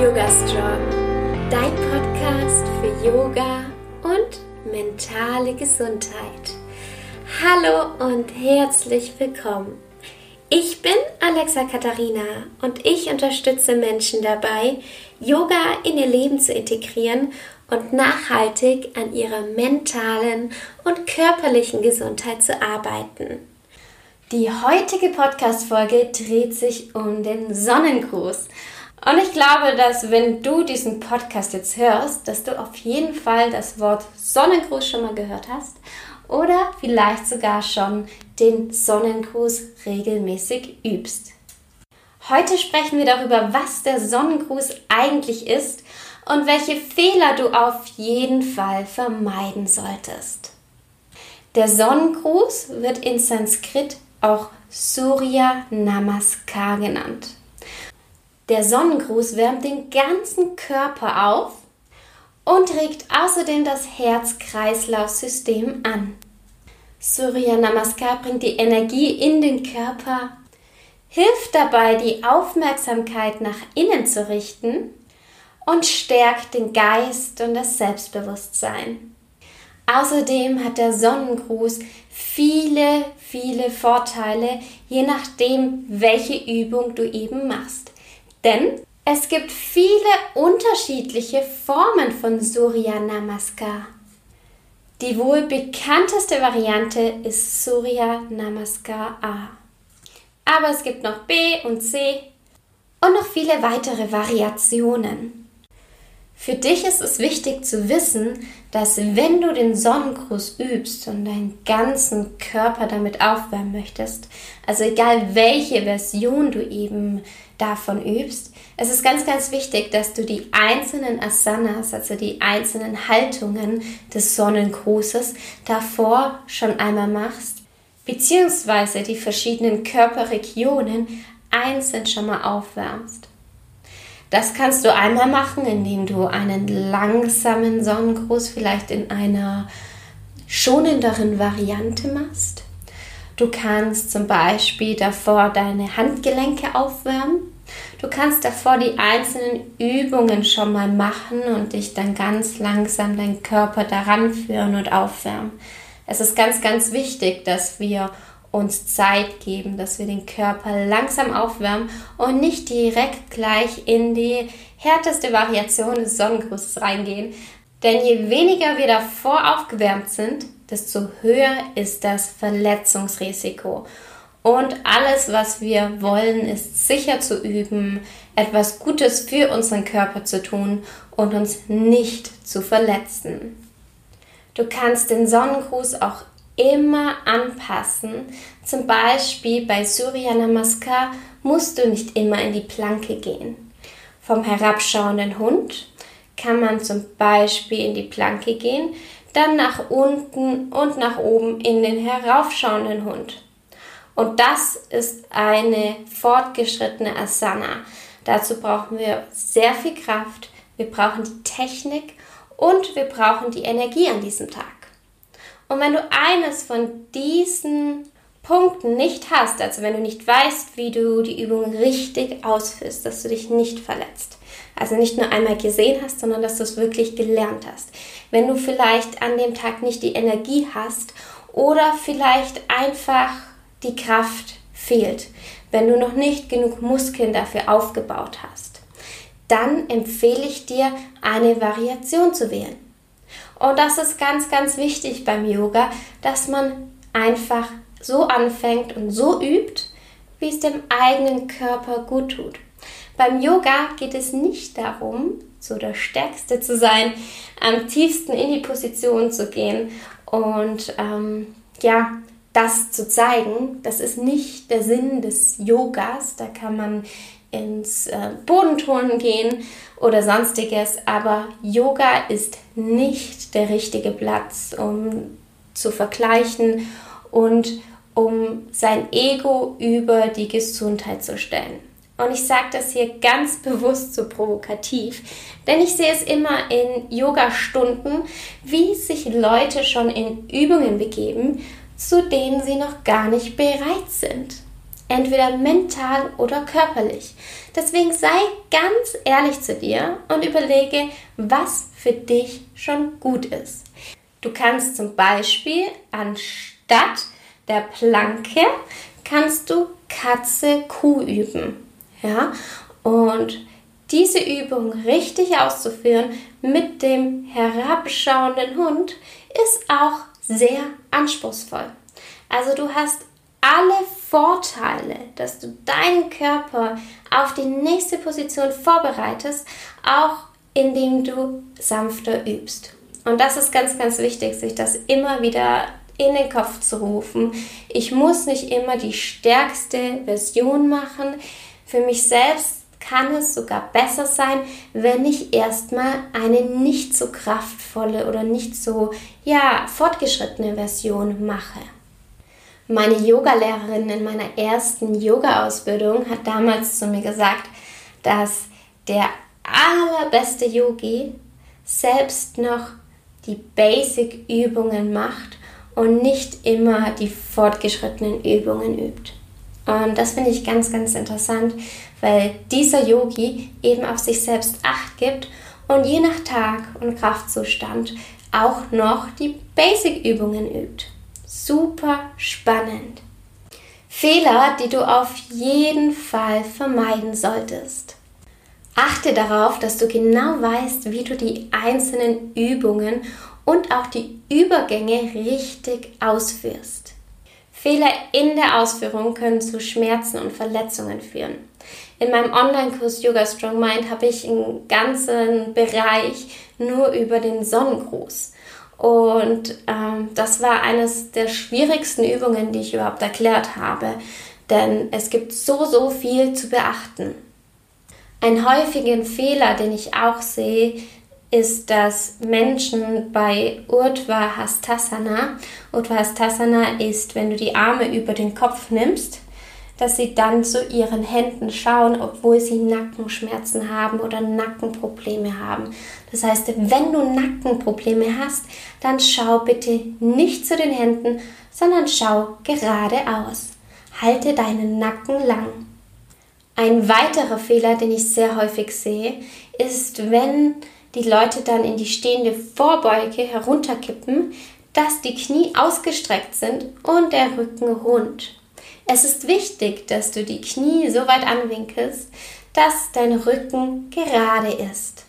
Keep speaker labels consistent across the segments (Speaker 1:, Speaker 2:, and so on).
Speaker 1: Yoga Strong, dein Podcast für Yoga und mentale Gesundheit. Hallo und herzlich willkommen. Ich bin Alexa Katharina und ich unterstütze Menschen dabei, Yoga in ihr Leben zu integrieren und nachhaltig an ihrer mentalen und körperlichen Gesundheit zu arbeiten. Die heutige Podcast-Folge dreht sich um den Sonnengruß. Und ich glaube, dass wenn du diesen Podcast jetzt hörst, dass du auf jeden Fall das Wort Sonnengruß schon mal gehört hast oder vielleicht sogar schon den Sonnengruß regelmäßig übst. Heute sprechen wir darüber, was der Sonnengruß eigentlich ist und welche Fehler du auf jeden Fall vermeiden solltest. Der Sonnengruß wird in Sanskrit auch Surya Namaskar genannt. Der Sonnengruß wärmt den ganzen Körper auf und regt außerdem das Herz-Kreislauf-System an. Surya Namaskar bringt die Energie in den Körper, hilft dabei, die Aufmerksamkeit nach innen zu richten und stärkt den Geist und das Selbstbewusstsein. Außerdem hat der Sonnengruß viele, viele Vorteile, je nachdem, welche Übung du eben machst. Denn es gibt viele unterschiedliche Formen von Surya Namaskar. Die wohl bekannteste Variante ist Surya Namaskar A. Aber es gibt noch B und C und noch viele weitere Variationen. Für dich ist es wichtig zu wissen, dass wenn du den Sonnengruß übst und deinen ganzen Körper damit aufwärmen möchtest, also egal welche Version du eben davon übst, es ist ganz, ganz wichtig, dass du die einzelnen Asanas, also die einzelnen Haltungen des Sonnengrußes davor schon einmal machst, beziehungsweise die verschiedenen Körperregionen einzeln schon mal aufwärmst. Das kannst du einmal machen, indem du einen langsamen Sonnengruß vielleicht in einer schonenderen Variante machst. Du kannst zum Beispiel davor deine Handgelenke aufwärmen. Du kannst davor die einzelnen Übungen schon mal machen und dich dann ganz langsam deinen Körper daran führen und aufwärmen. Es ist ganz, ganz wichtig, dass wir uns Zeit geben, dass wir den Körper langsam aufwärmen und nicht direkt gleich in die härteste Variation des Sonnengrußes reingehen. Denn je weniger wir davor aufgewärmt sind, desto höher ist das Verletzungsrisiko. Und alles, was wir wollen, ist sicher zu üben, etwas Gutes für unseren Körper zu tun und uns nicht zu verletzen. Du kannst den Sonnengruß auch immer anpassen. Zum Beispiel bei Surya Namaskar musst du nicht immer in die Planke gehen. Vom herabschauenden Hund kann man zum Beispiel in die Planke gehen, dann nach unten und nach oben in den heraufschauenden Hund. Und das ist eine fortgeschrittene Asana. Dazu brauchen wir sehr viel Kraft, wir brauchen die Technik und wir brauchen die Energie an diesem Tag. Und wenn du eines von diesen Punkten nicht hast, also wenn du nicht weißt, wie du die Übung richtig ausführst, dass du dich nicht verletzt, also nicht nur einmal gesehen hast, sondern dass du es wirklich gelernt hast. Wenn du vielleicht an dem Tag nicht die Energie hast oder vielleicht einfach die Kraft fehlt, wenn du noch nicht genug Muskeln dafür aufgebaut hast, dann empfehle ich dir, eine Variation zu wählen. Und das ist ganz, ganz wichtig beim Yoga, dass man einfach so anfängt und so übt, wie es dem eigenen Körper gut tut. Beim Yoga geht es nicht darum, so der Stärkste zu sein, am tiefsten in die Position zu gehen und ähm, ja, das zu zeigen. Das ist nicht der Sinn des Yogas. Da kann man ins äh, Bodenturnen gehen oder sonstiges, aber Yoga ist nicht der richtige Platz, um zu vergleichen und um sein Ego über die Gesundheit zu stellen. Und ich sage das hier ganz bewusst so provokativ, denn ich sehe es immer in Yoga-Stunden, wie sich Leute schon in Übungen begeben, zu denen sie noch gar nicht bereit sind. Entweder mental oder körperlich. Deswegen sei ganz ehrlich zu dir und überlege, was für dich schon gut ist. Du kannst zum Beispiel anstatt der Planke kannst du Katze Kuh üben. Ja? Und diese Übung richtig auszuführen mit dem herabschauenden Hund ist auch sehr anspruchsvoll. Also du hast alle Vorteile, dass du deinen Körper auf die nächste Position vorbereitest, auch indem du sanfter übst. Und das ist ganz, ganz wichtig, sich das immer wieder in den Kopf zu rufen. Ich muss nicht immer die stärkste Version machen. Für mich selbst kann es sogar besser sein, wenn ich erstmal eine nicht so kraftvolle oder nicht so ja, fortgeschrittene Version mache. Meine Yogalehrerin in meiner ersten Yoga-Ausbildung hat damals zu mir gesagt, dass der allerbeste Yogi selbst noch die Basic-Übungen macht und nicht immer die fortgeschrittenen Übungen übt. Und das finde ich ganz, ganz interessant, weil dieser Yogi eben auf sich selbst acht gibt und je nach Tag und Kraftzustand auch noch die Basic-Übungen übt. Super spannend. Fehler, die du auf jeden Fall vermeiden solltest. Achte darauf, dass du genau weißt, wie du die einzelnen Übungen und auch die Übergänge richtig ausführst. Fehler in der Ausführung können zu Schmerzen und Verletzungen führen. In meinem Online-Kurs Yoga Strong Mind habe ich einen ganzen Bereich nur über den Sonnengruß. Und ähm, das war eines der schwierigsten Übungen, die ich überhaupt erklärt habe. Denn es gibt so, so viel zu beachten. Ein häufigen Fehler, den ich auch sehe, ist, dass Menschen bei Urdhva Hastasana, Urdhva Hastasana ist, wenn du die Arme über den Kopf nimmst, dass sie dann zu ihren Händen schauen, obwohl sie Nackenschmerzen haben oder Nackenprobleme haben. Das heißt, wenn du Nackenprobleme hast, dann schau bitte nicht zu den Händen, sondern schau geradeaus. Halte deinen Nacken lang. Ein weiterer Fehler, den ich sehr häufig sehe, ist, wenn die Leute dann in die stehende Vorbeuge herunterkippen, dass die Knie ausgestreckt sind und der Rücken rund. Es ist wichtig, dass du die Knie so weit anwinkelst, dass dein Rücken gerade ist.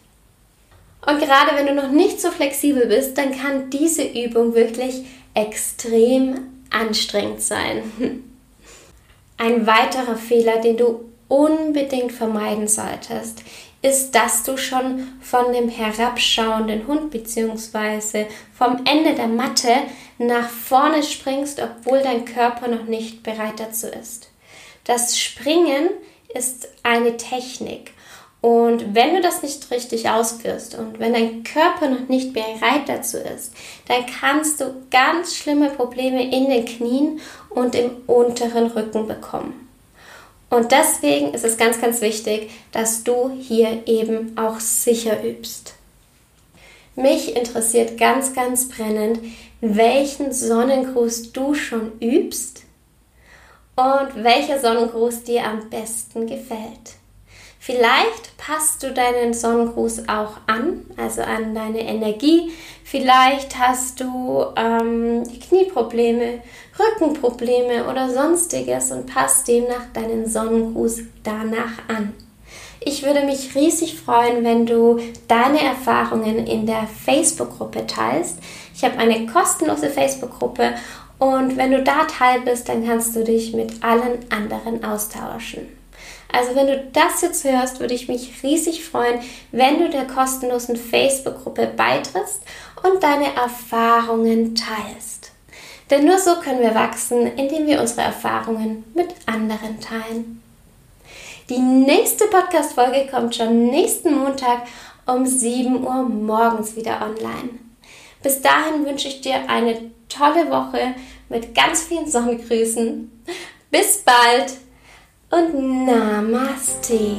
Speaker 1: Und gerade wenn du noch nicht so flexibel bist, dann kann diese Übung wirklich extrem anstrengend sein. Ein weiterer Fehler, den du unbedingt vermeiden solltest, ist, dass du schon von dem herabschauenden Hund bzw. vom Ende der Matte nach vorne springst, obwohl dein Körper noch nicht bereit dazu ist. Das Springen ist eine Technik und wenn du das nicht richtig ausführst und wenn dein Körper noch nicht bereit dazu ist, dann kannst du ganz schlimme Probleme in den Knien und im unteren Rücken bekommen. Und deswegen ist es ganz, ganz wichtig, dass du hier eben auch sicher übst. Mich interessiert ganz, ganz brennend, welchen Sonnengruß du schon übst und welcher Sonnengruß dir am besten gefällt. Vielleicht passt du deinen Sonnengruß auch an, also an deine Energie. Vielleicht hast du ähm, Knieprobleme, Rückenprobleme oder sonstiges und passt demnach deinen Sonnengruß danach an. Ich würde mich riesig freuen, wenn du deine Erfahrungen in der Facebook-Gruppe teilst. Ich habe eine kostenlose Facebook-Gruppe und wenn du da teil bist, dann kannst du dich mit allen anderen austauschen. Also wenn du das jetzt hörst, würde ich mich riesig freuen, wenn du der kostenlosen Facebook-Gruppe beitrittst und deine Erfahrungen teilst. Denn nur so können wir wachsen, indem wir unsere Erfahrungen mit anderen teilen. Die nächste Podcast-Folge kommt schon nächsten Montag um 7 Uhr morgens wieder online. Bis dahin wünsche ich dir eine tolle Woche mit ganz vielen Sonnengrüßen. Bis bald! Und Namaste.